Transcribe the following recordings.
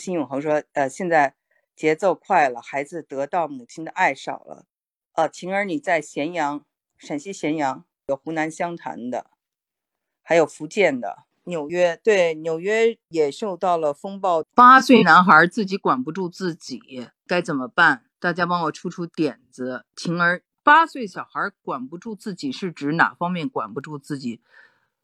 辛永恒说，呃，现在节奏快了，孩子得到母亲的爱少了。呃，晴儿，你在咸阳，陕西咸阳有湖南湘潭的，还有福建的，纽约对，纽约也受到了风暴。八岁男孩自己管不住自己，该怎么办？大家帮我出出点子。晴儿，八岁小孩管不住自己是指哪方面管不住自己？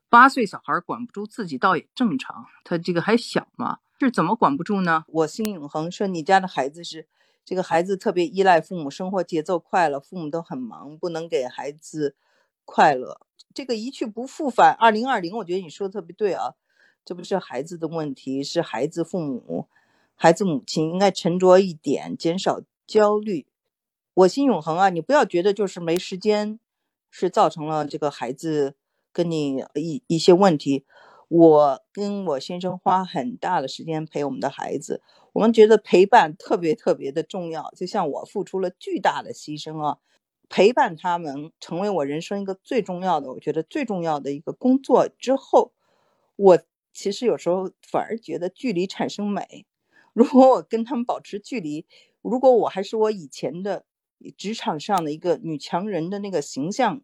八岁小孩管不住自己倒也正常，他这个还小嘛。是怎么管不住呢？我心永恒说，你家的孩子是这个孩子特别依赖父母，生活节奏快了，父母都很忙，不能给孩子快乐。这个一去不复返。二零二零，我觉得你说的特别对啊，这不是孩子的问题，是孩子父母、孩子母亲应该沉着一点，减少焦虑。我心永恒啊，你不要觉得就是没时间，是造成了这个孩子跟你一一些问题。我跟我先生花很大的时间陪我们的孩子，我们觉得陪伴特别特别的重要，就像我付出了巨大的牺牲啊，陪伴他们成为我人生一个最重要的，我觉得最重要的一个工作之后，我其实有时候反而觉得距离产生美。如果我跟他们保持距离，如果我还是我以前的职场上的一个女强人的那个形象，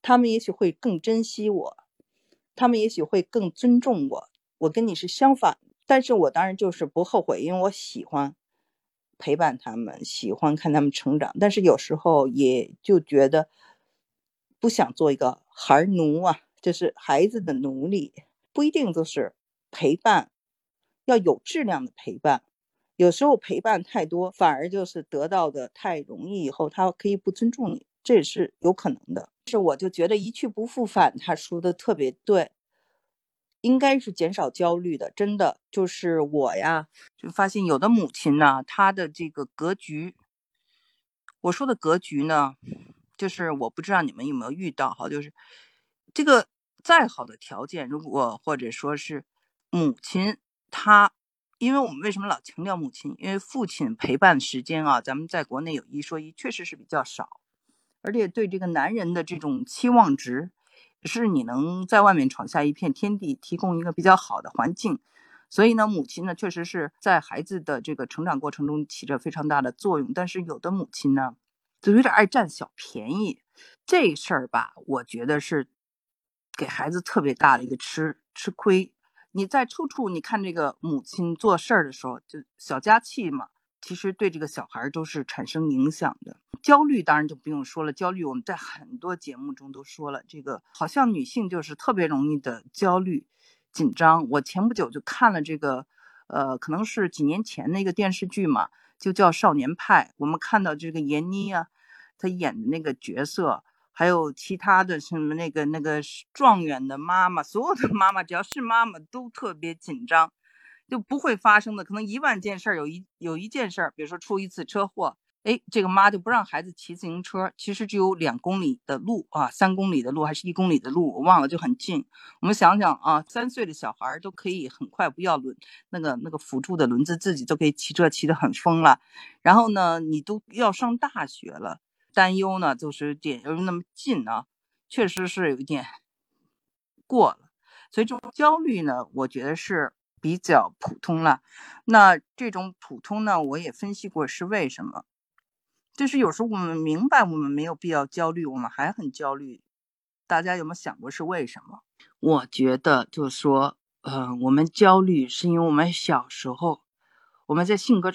他们也许会更珍惜我。他们也许会更尊重我，我跟你是相反，但是我当然就是不后悔，因为我喜欢陪伴他们，喜欢看他们成长，但是有时候也就觉得不想做一个孩奴啊，就是孩子的奴隶，不一定就是陪伴，要有质量的陪伴，有时候陪伴太多，反而就是得到的太容易，以后他可以不尊重你，这也是有可能的。是我就觉得一去不复返，他说的特别对，应该是减少焦虑的。真的就是我呀，就发现有的母亲呢，她的这个格局，我说的格局呢，就是我不知道你们有没有遇到哈，就是这个再好的条件，如果或者说是母亲她，因为我们为什么老强调母亲？因为父亲陪伴时间啊，咱们在国内有一说一，确实是比较少。而且对这个男人的这种期望值，是你能在外面闯下一片天地，提供一个比较好的环境。所以呢，母亲呢，确实是在孩子的这个成长过程中起着非常大的作用。但是有的母亲呢，就有点爱占小便宜，这事儿吧，我觉得是给孩子特别大的一个吃吃亏。你在处处你看这个母亲做事儿的时候，就小家气嘛。其实对这个小孩都是产生影响的，焦虑当然就不用说了。焦虑我们在很多节目中都说了，这个好像女性就是特别容易的焦虑、紧张。我前不久就看了这个，呃，可能是几年前的一个电视剧嘛，就叫《少年派》。我们看到这个闫妮啊，她演的那个角色，还有其他的什么那个那个状元的妈妈，所有的妈妈只要是妈妈都特别紧张。就不会发生的，可能一万件事儿有一有一件事儿，比如说出一次车祸，哎，这个妈就不让孩子骑自行车，其实只有两公里的路啊，三公里的路还是一公里的路，我忘了，就很近。我们想想啊，三岁的小孩都可以很快不要轮那个那个辅助的轮子，自己都可以骑车骑得很疯了。然后呢，你都要上大学了，担忧呢就是点又那么近啊，确实是有一点过了。所以这种焦虑呢，我觉得是。比较普通了，那这种普通呢，我也分析过是为什么。就是有时候我们明白我们没有必要焦虑，我们还很焦虑。大家有没有想过是为什么？我觉得就是说，呃，我们焦虑是因为我们小时候我们在性格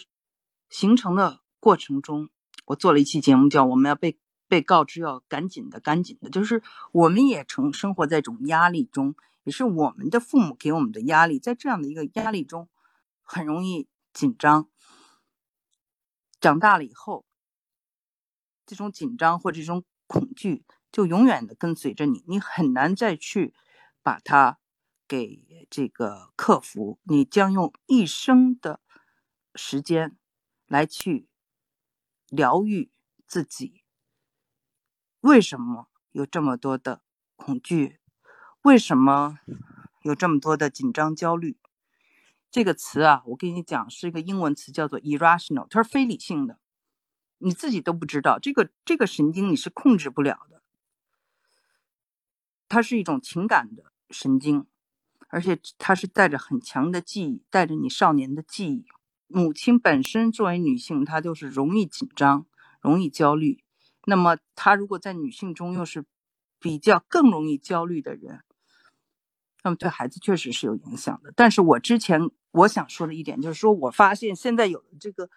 形成的过程中，我做了一期节目叫“我们要被被告知要赶紧的赶紧的”，就是我们也成生活在一种压力中。也是我们的父母给我们的压力，在这样的一个压力中，很容易紧张。长大了以后，这种紧张或者这种恐惧就永远的跟随着你，你很难再去把它给这个克服。你将用一生的时间来去疗愈自己。为什么有这么多的恐惧？为什么有这么多的紧张焦虑？这个词啊，我跟你讲是一个英文词，叫做 irrational，它是非理性的，你自己都不知道。这个这个神经你是控制不了的，它是一种情感的神经，而且它是带着很强的记忆，带着你少年的记忆。母亲本身作为女性，她就是容易紧张、容易焦虑。那么，她如果在女性中又是比较更容易焦虑的人，那么对孩子确实是有影响的。但是我之前我想说的一点就是说，我发现现在有的这个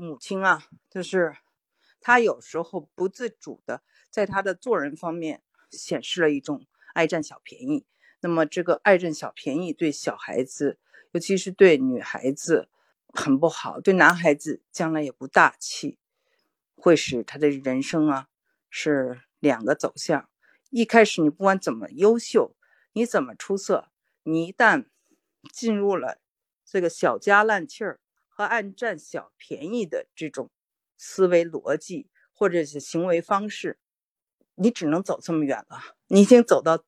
母亲啊，就是她有时候不自主的在她的做人方面显示了一种爱占小便宜。那么这个爱占小便宜对小孩子，尤其是对女孩子很不好，对男孩子将来也不大气，会使他的人生啊是两个走向。一开始你不管怎么优秀，你怎么出色，你一旦进入了这个小家烂气儿和爱占小便宜的这种思维逻辑或者是行为方式，你只能走这么远了，你已经走到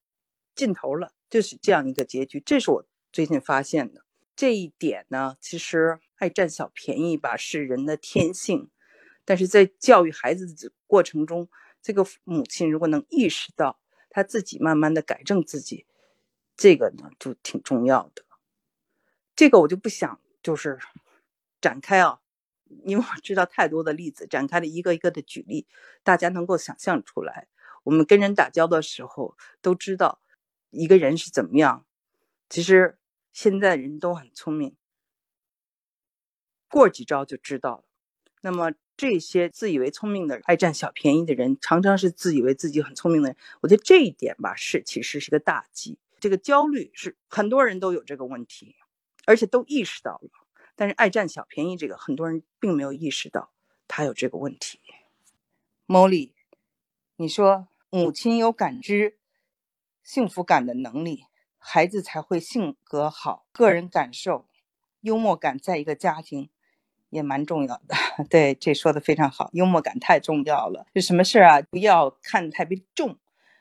尽头了。就是这样一个结局，这是我最近发现的这一点呢。其实爱占小便宜吧是人的天性，但是在教育孩子的过程中，这个母亲如果能意识到他自己慢慢的改正自己，这个呢就挺重要的。这个我就不想就是展开啊，因为我知道太多的例子，展开的一个一个的举例，大家能够想象出来。我们跟人打交道的时候都知道。一个人是怎么样？其实现在人都很聪明，过几招就知道了。那么这些自以为聪明的、爱占小便宜的人，常常是自以为自己很聪明的人。我觉得这一点吧，是其实是个大忌。这个焦虑是很多人都有这个问题，而且都意识到了。但是爱占小便宜这个，很多人并没有意识到他有这个问题。Molly，你说母亲有感知。幸福感的能力，孩子才会性格好。个人感受，幽默感在一个家庭也蛮重要的。对，这说的非常好，幽默感太重要了。就什么事儿啊，不要看特别重。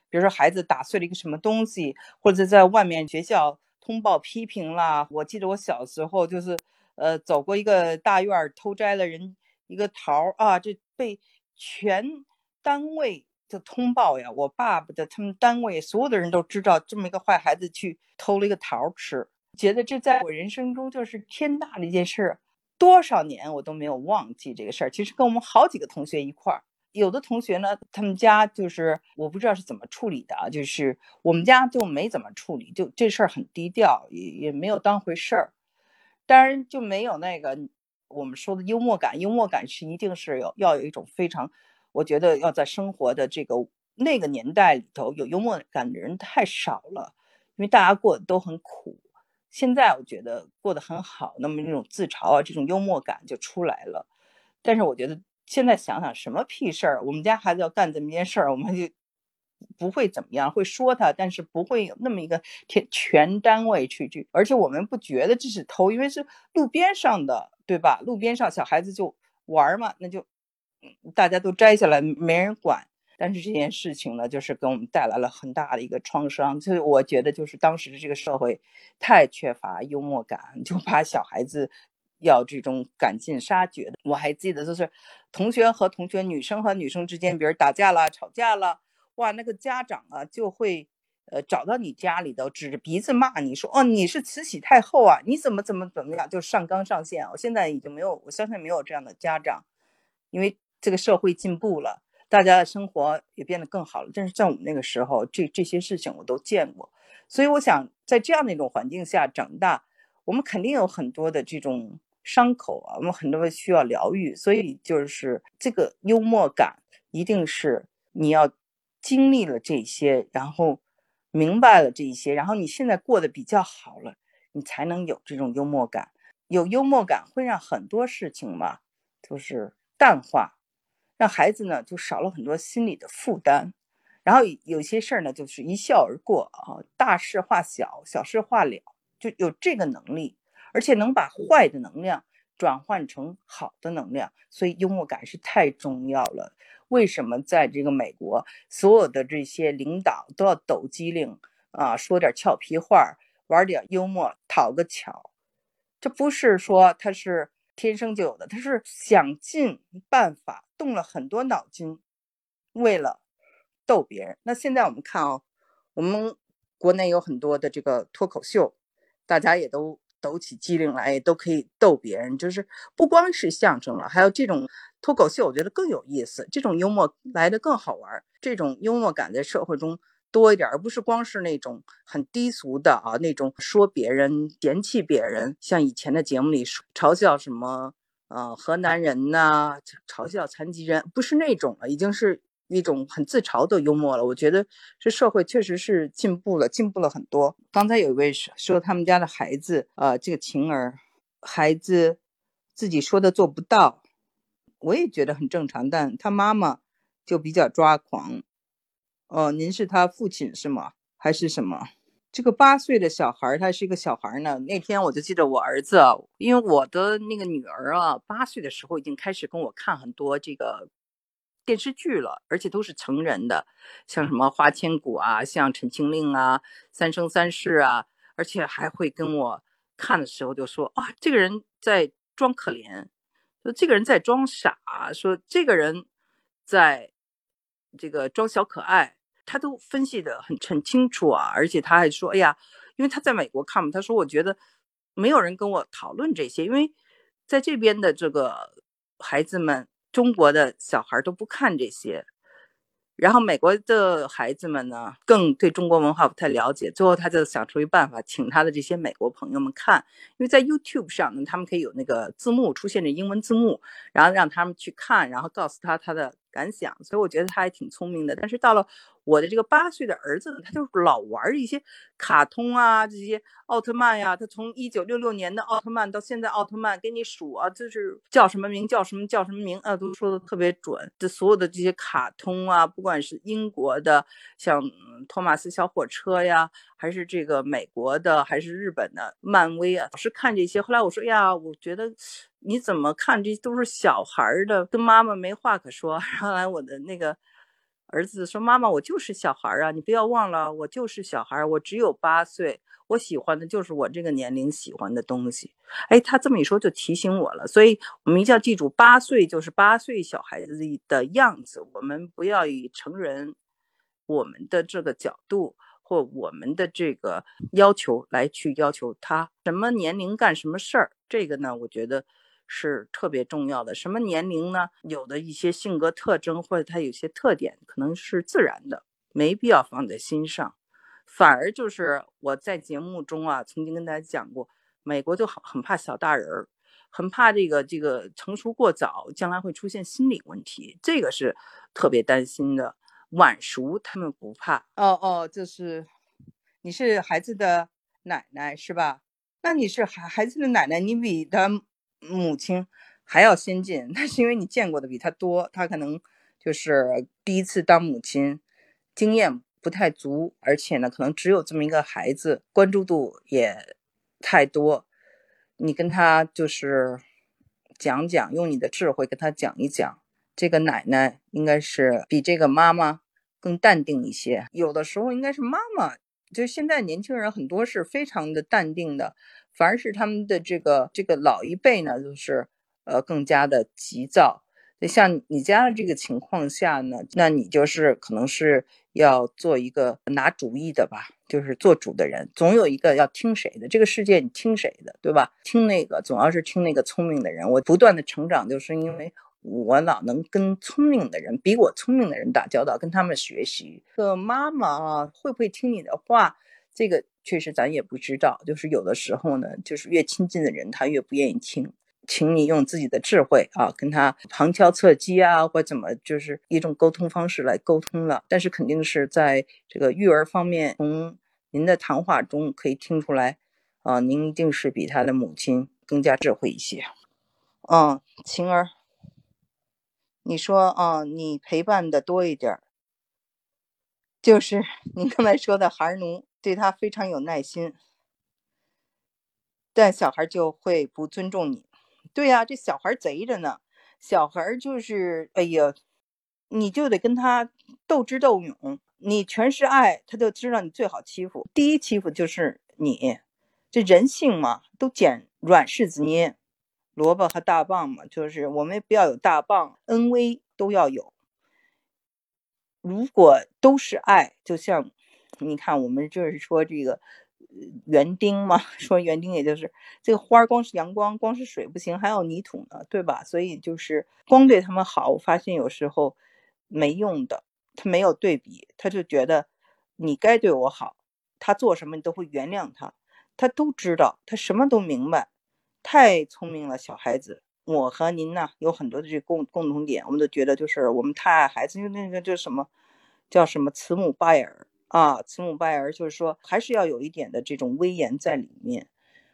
比如说孩子打碎了一个什么东西，或者在外面学校通报批评啦。我记得我小时候就是，呃，走过一个大院偷摘了人一个桃啊，这被全单位。的通报呀！我爸爸的他们单位所有的人都知道这么一个坏孩子去偷了一个桃吃，觉得这在我人生中就是天大的一件事，多少年我都没有忘记这个事儿。其实跟我们好几个同学一块儿，有的同学呢，他们家就是我不知道是怎么处理的啊，就是我们家就没怎么处理，就这事儿很低调，也也没有当回事儿。当然就没有那个我们说的幽默感，幽默感是一定是有要有一种非常。我觉得要在生活的这个那个年代里头有幽默感的人太少了，因为大家过得都很苦。现在我觉得过得很好，那么这种自嘲啊，这种幽默感就出来了。但是我觉得现在想想，什么屁事儿？我们家孩子要干这么件事儿，我们就不会怎么样，会说他，但是不会有那么一个全全单位去去，而且我们不觉得这是偷，因为是路边上的，对吧？路边上小孩子就玩嘛，那就。大家都摘下来，没人管。但是这件事情呢，就是给我们带来了很大的一个创伤。所以我觉得，就是当时的这个社会太缺乏幽默感，就把小孩子要这种赶尽杀绝的。我还记得，就是同学和同学、女生和女生之间，比如打架了、吵架了，哇，那个家长啊就会呃找到你家里头，指着鼻子骂你说：“哦，你是慈禧太后啊，你怎么怎么怎么样？”就上纲上线。我现在已经没有，我相信没有这样的家长，因为。这个社会进步了，大家的生活也变得更好了。但是在我们那个时候，这这些事情我都见过，所以我想在这样的一种环境下长大，我们肯定有很多的这种伤口啊，我们很多需要疗愈。所以就是这个幽默感，一定是你要经历了这些，然后明白了这些，然后你现在过得比较好了，你才能有这种幽默感。有幽默感会让很多事情嘛，就是淡化。让孩子呢就少了很多心理的负担，然后有些事儿呢就是一笑而过啊，大事化小，小事化了，就有这个能力，而且能把坏的能量转换成好的能量，所以幽默感是太重要了。为什么在这个美国，所有的这些领导都要抖机灵啊，说点俏皮话，玩点幽默，讨个巧？这不是说他是。天生就有的，他是想尽办法，动了很多脑筋，为了逗别人。那现在我们看啊，我们国内有很多的这个脱口秀，大家也都抖起机灵来，也都可以逗别人。就是不光是相声了，还有这种脱口秀，我觉得更有意思，这种幽默来的更好玩。这种幽默感在社会中多一点，而不是光是那种很低俗的啊，那种说别人、嫌弃别人，像以前的节目里嘲笑什么呃河南人呐，嘲笑残疾人，不是那种了，已经是。一种很自嘲的幽默了，我觉得这社会确实是进步了，进步了很多。刚才有一位说说他们家的孩子，呃，这个晴儿孩子自己说的做不到，我也觉得很正常，但他妈妈就比较抓狂。哦，您是他父亲是吗？还是什么？这个八岁的小孩，他是一个小孩呢。那天我就记得我儿子，因为我的那个女儿啊，八岁的时候已经开始跟我看很多这个。电视剧了，而且都是成人的，像什么《花千骨》啊，像《陈情令》啊，《三生三世》啊，而且还会跟我看的时候就说：“啊，这个人在装可怜，说这个人在装傻，说这个人在这个装小可爱。”他都分析的很很清楚啊，而且他还说：“哎呀，因为他在美国看嘛，他说我觉得没有人跟我讨论这些，因为在这边的这个孩子们。”中国的小孩都不看这些，然后美国的孩子们呢，更对中国文化不太了解。最后他就想出一办法，请他的这些美国朋友们看，因为在 YouTube 上呢，他们可以有那个字幕出现的英文字幕，然后让他们去看，然后告诉他他的。感想，所以我觉得他还挺聪明的。但是到了我的这个八岁的儿子呢，他就老玩一些卡通啊，这些奥特曼呀。他从一九六六年的奥特曼到现在奥特曼，给你数啊，就是叫什么名叫什么叫什么名啊，都说的特别准。这所有的这些卡通啊，不管是英国的，像托马斯小火车呀，还是这个美国的，还是日本的漫威啊，老是看这些。后来我说呀，我觉得。你怎么看？这都是小孩的，跟妈妈没话可说。后来我的那个儿子说：“妈妈，我就是小孩啊，你不要忘了，我就是小孩，我只有八岁，我喜欢的就是我这个年龄喜欢的东西。”哎，他这么一说就提醒我了，所以我们一定要记住，八岁就是八岁小孩子的样子，我们不要以成人我们的这个角度。或我们的这个要求来去要求他什么年龄干什么事儿，这个呢，我觉得是特别重要的。什么年龄呢？有的一些性格特征或者他有些特点，可能是自然的，没必要放在心上。反而就是我在节目中啊，曾经跟大家讲过，美国就很很怕小大人儿，很怕这个这个成熟过早，将来会出现心理问题，这个是特别担心的。晚熟他们不怕哦哦，就是你是孩子的奶奶是吧？那你是孩孩子的奶奶，你比他母亲还要先进，那是因为你见过的比他多，他可能就是第一次当母亲，经验不太足，而且呢，可能只有这么一个孩子，关注度也太多，你跟他就是讲讲，用你的智慧跟他讲一讲。这个奶奶应该是比这个妈妈更淡定一些，有的时候应该是妈妈，就现在年轻人很多是非常的淡定的，反而是他们的这个这个老一辈呢，就是呃更加的急躁。像你家的这个情况下呢，那你就是可能是要做一个拿主意的吧，就是做主的人，总有一个要听谁的。这个世界你听谁的，对吧？听那个总要是听那个聪明的人。我不断的成长，就是因为。我老能跟聪明的人、比我聪明的人打交道，跟他们学习。这个妈妈啊，会不会听你的话？这个确实咱也不知道。就是有的时候呢，就是越亲近的人，他越不愿意听。请你用自己的智慧啊，跟他旁敲侧击啊，或怎么，就是一种沟通方式来沟通了。但是肯定是在这个育儿方面，从您的谈话中可以听出来，啊，您一定是比他的母亲更加智慧一些。嗯，晴儿。你说啊，你陪伴的多一点，就是您刚才说的孩奴，对他非常有耐心，但小孩就会不尊重你。对呀，这小孩贼着呢，小孩就是哎呀，你就得跟他斗智斗勇，你全是爱，他就知道你最好欺负。第一欺负就是你，这人性嘛，都捡软柿子捏。萝卜和大棒嘛，就是我们不要有大棒，恩威都要有。如果都是爱，就像你看，我们就是说这个园丁嘛，说园丁也就是这个花儿，光是阳光，光是水不行，还要泥土呢，对吧？所以就是光对他们好，我发现有时候没用的。他没有对比，他就觉得你该对我好，他做什么你都会原谅他，他都知道，他什么都明白，太聪明了，小孩子。我和您呢有很多的这共共同点，我们都觉得就是我们太爱孩子，因为那个叫什么，叫什么慈母拜儿啊，慈母拜儿，就是说还是要有一点的这种威严在里面。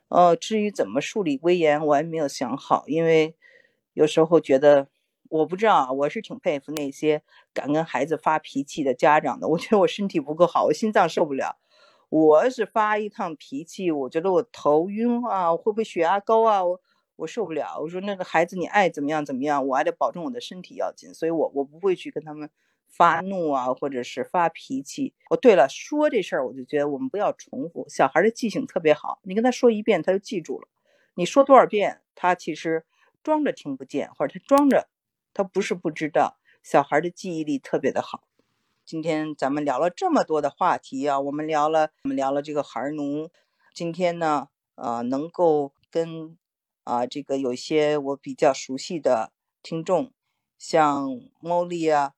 呃，至于怎么树立威严，我还没有想好，因为有时候觉得。我不知道啊，我是挺佩服那些敢跟孩子发脾气的家长的。我觉得我身体不够好，我心脏受不了。我是发一趟脾气，我觉得我头晕啊，会不会血压高啊？我我受不了。我说那个孩子，你爱怎么样怎么样，我还得保证我的身体要紧，所以我我不会去跟他们发怒啊，或者是发脾气。哦，对了，说这事儿，我就觉得我们不要重复。小孩的记性特别好，你跟他说一遍，他就记住了。你说多少遍，他其实装着听不见，或者他装着。他不是不知道，小孩的记忆力特别的好。今天咱们聊了这么多的话题啊，我们聊了，我们聊了这个孩奴。今天呢，呃，能够跟啊这个有一些我比较熟悉的听众，像 Molly 啊，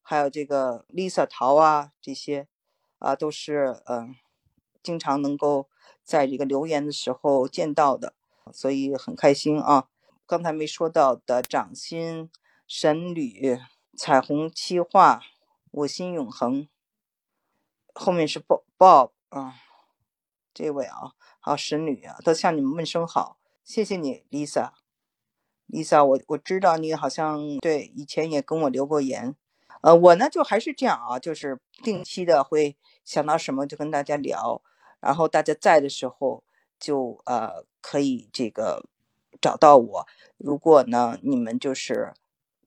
还有这个 Lisa 桃啊这些，啊都是嗯，经常能够在这个留言的时候见到的，所以很开心啊。刚才没说到的掌心。神旅彩虹七画，我心永恒。后面是 Bob Bob 啊，这位啊，好神旅啊，都向你们问声好，谢谢你，Lisa。Lisa，我我知道你好像对以前也跟我留过言，呃，我呢就还是这样啊，就是定期的会想到什么就跟大家聊，然后大家在的时候就呃可以这个找到我。如果呢你们就是。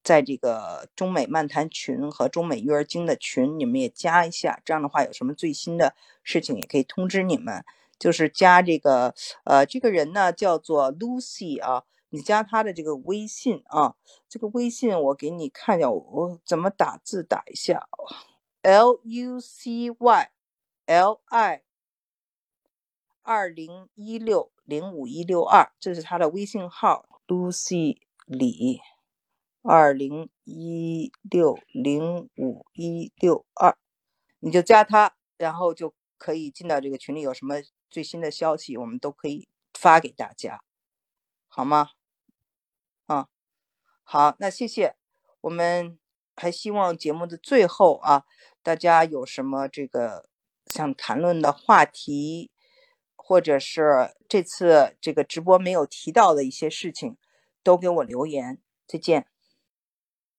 在这个中美漫谈群和中美育儿经的群，你们也加一下。这样的话，有什么最新的事情也可以通知你们。就是加这个，呃，这个人呢叫做 Lucy 啊，你加他的这个微信啊。这个微信我给你看一下，我怎么打字打一下，L U C Y L I 二零一六零五一六二，这是他的微信号，Lucy 李。二零一六零五一六二，你就加他，然后就可以进到这个群里。有什么最新的消息，我们都可以发给大家，好吗？啊，好，那谢谢。我们还希望节目的最后啊，大家有什么这个想谈论的话题，或者是这次这个直播没有提到的一些事情，都给我留言。再见。